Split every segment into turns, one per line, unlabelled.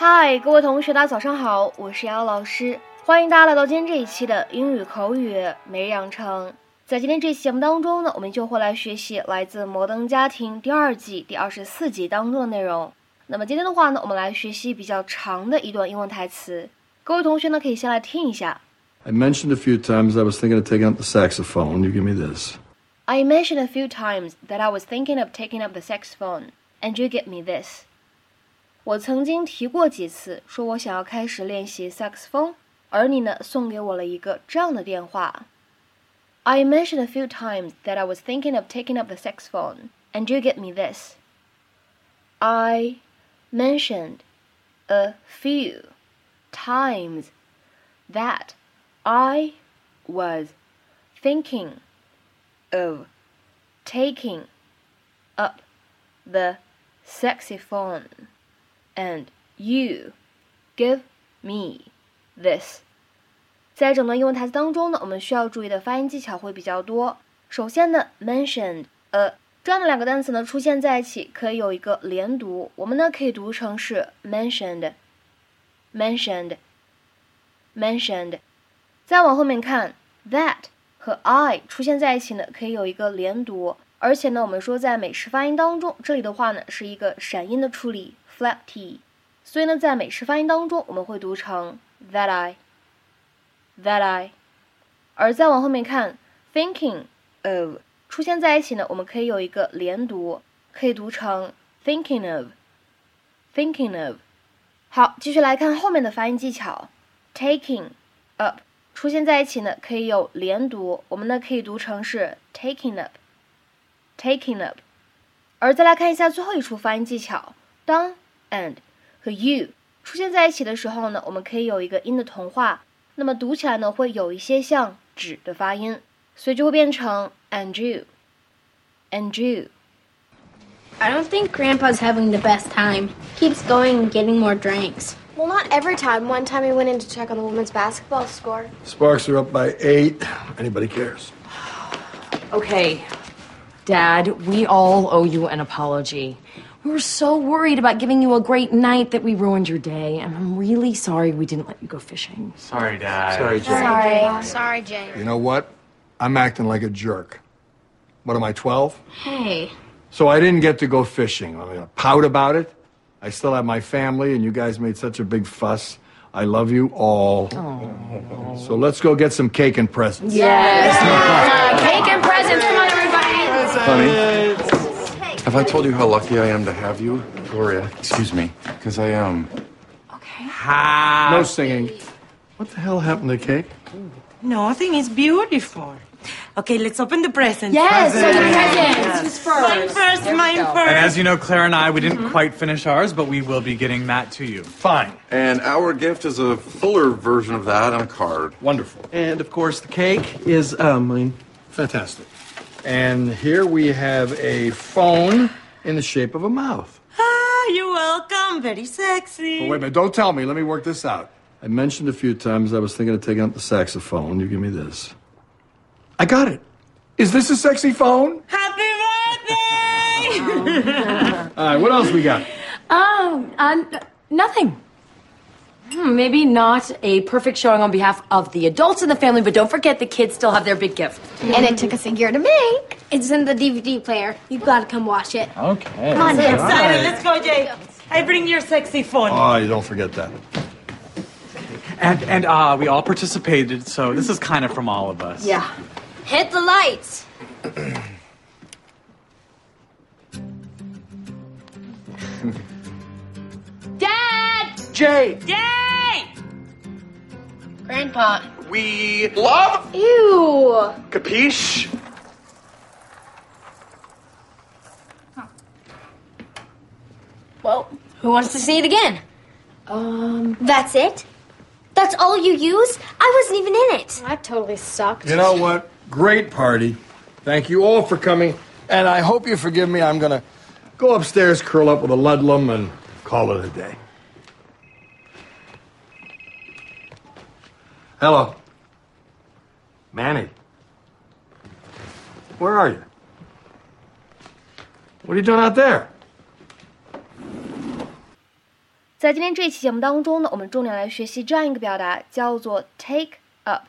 嗨，各位同学，大家早上好，我是瑶老师，欢迎大家来到今天这一期的英语口语每日养成。在今天这期节目当中呢，我们就会来学习来自《摩登家庭》第二季第二十四集当中的内容。那么今天的话呢，我们来学习比较长的一段英文台词。各位同学呢，可以先来听一下。
I mentioned a few times I was thinking of taking up the saxophone. You give me this.
I mentioned a few times that I was thinking of taking up the saxophone, and you get me this. 我曾经提过几次，说我想要开始练习萨克斯风，而你呢，送给我了一个这样的电话。I mentioned a few times that I was thinking of taking up the saxophone, and you get me this. I mentioned a few times that I was thinking of taking up the saxophone And you give me this。在整段英文台词当中呢，我们需要注意的发音技巧会比较多。首先呢，mentioned a 这样的两个单词呢出现在一起，可以有一个连读，我们呢可以读成是 mentioned，mentioned，mentioned。再往后面看，that 和 I 出现在一起呢，可以有一个连读，而且呢，我们说在美式发音当中，这里的话呢是一个闪音的处理。flat t，所以呢，在美式发音当中，我们会读成 that I，that I，而再往后面看，thinking of 出现在一起呢，我们可以有一个连读，可以读成 thinking of，thinking of。好，继续来看后面的发音技巧，taking up 出现在一起呢，可以有连读，我们呢可以读成是 taking up up，taking up。而再来看一下最后一处发音技巧，当 and 和 you 出现在一起的时候呢，我们可以有一个音的同化，那么读起来呢会有一些像指的发音，所以就会变成 and you，and
you。I don't think Grandpa's having the best time. Keeps going and getting more drinks.
Well, not every time. One time he went in to check on the women's basketball score.
Sparks are up by eight. Anybody cares?
Okay, Dad, we all owe you an apology. We were so worried about giving you a great night that we ruined your day, and I'm really sorry we didn't let you go fishing.
Sorry, Dad.
Sorry, Jay.
Sorry. Sorry, Jay.
You know what? I'm acting like a jerk. What am I, 12?
Hey.
So I didn't get to go fishing. I'm going to pout about it. I still have my family, and you guys made such a big fuss. I love you all. Oh. So let's go get some cake and presents.
Yes. cake and presents. Come on,
have I told you how lucky I am to have you? Gloria, excuse me, because I am.
Okay.
No singing. What the hell happened to the cake?
Nothing It's beautiful. Okay, let's open the presents.
Yes, presents. Who's
Mine
first?
first, mine first.
And as you know, Claire and I, we didn't quite finish ours, but we will be getting that to you.
Fine.
And our gift is a fuller version of that on a card.
Wonderful.
And of course, the cake is uh, mine.
Fantastic. And here we have a phone in the shape of a mouth.
Ah, you're welcome. Very sexy.
Oh, wait a minute. Don't tell me. Let me work this out. I mentioned a few times I was thinking of taking out the saxophone. You give me this. I got it. Is this a sexy phone?
Happy birthday!
All right, what else we got?
Um, uh, nothing. Hmm, maybe not a perfect showing on behalf of the adults in the family, but don't forget the kids still have their big gift.
And it took us a year to make. It's in the DVD player. You've got to come watch it.
Okay.
Come on,
so
Dad.
excited. Let's go, Jay. I bring your sexy phone.
Oh, you don't forget that.
And and uh, we all participated, so this is kind of from all of us.
Yeah.
Hit the lights.
Dad!
Jay!
Yay!
Grandpa.
We love
Ew.
Capiche?
Well, who wants to see it again? Um. That's it? That's all you use? I wasn't even in it.
I totally sucked.
You know what? Great party. Thank you all for coming. And I hope you forgive me. I'm going to go upstairs, curl up with a Ludlum, and call it a day. Hello. Manny. Where are you? What are you doing out there?
在今天这一期节目当中呢，我们重点来学习这样一个表达，叫做 take up。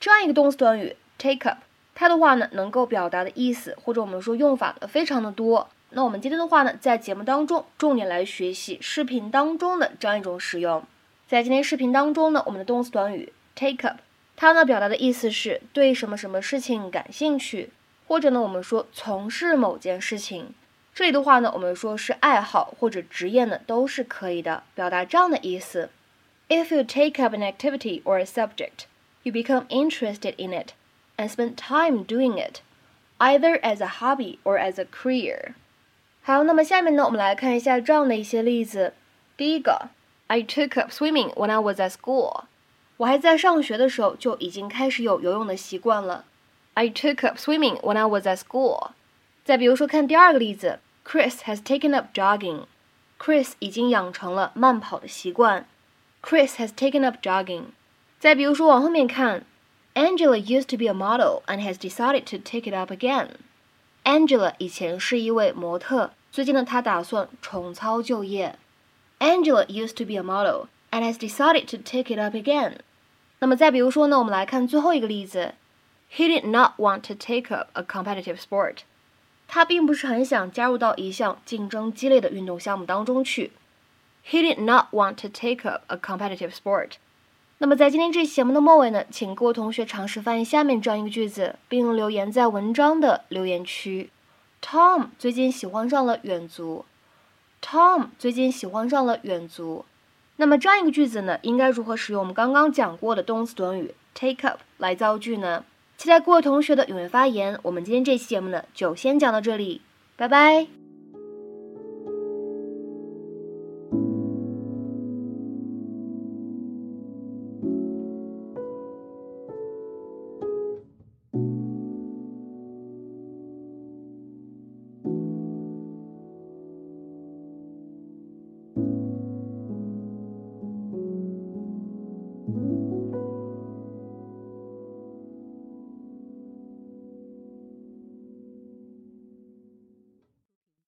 这样一个动词短语 take up，它的话呢，能够表达的意思或者我们说用法呢，非常的多。那我们今天的话呢，在节目当中重点来学习视频当中的这样一种使用。在今天视频当中呢，我们的动词短语 take up，它呢表达的意思是对什么什么事情感兴趣，或者呢我们说从事某件事情。这里的话呢，我们说是爱好或者职业呢，都是可以的，表达这样的意思。If you take up an activity or a subject, you become interested in it and spend time doing it, either as a hobby or as a career. 好，那么下面呢，我们来看一下这样的一些例子。第一个，I took up swimming when I was at school. 我还在上学的时候就已经开始有游泳的习惯了。I took up swimming when I was at school. 再比如说，看第二个例子，Chris has taken up jogging。Chris 已经养成了慢跑的习惯。Chris has taken up jogging。再比如说，往后面看，Angela used to be a model and has decided to take it up again。Angela 以前是一位模特，最近呢，她打算重操旧业。Angela used to be a model and has decided to take it up again。那么再比如说呢，我们来看最后一个例子，He did not want to take up a competitive sport。他并不是很想加入到一项竞争激烈的运动项目当中去。He did not want to take up a competitive sport。那么在今天这期节目的末尾呢，请各位同学尝试翻译下面这样一个句子，并留言在文章的留言区。Tom 最近喜欢上了远足。Tom 最近喜欢上了远足。那么这样一个句子呢，应该如何使用我们刚刚讲过的动词短语 take up 来造句呢？期待各位同学的踊跃发言。我们今天这期节目呢，就先讲到这里，拜拜。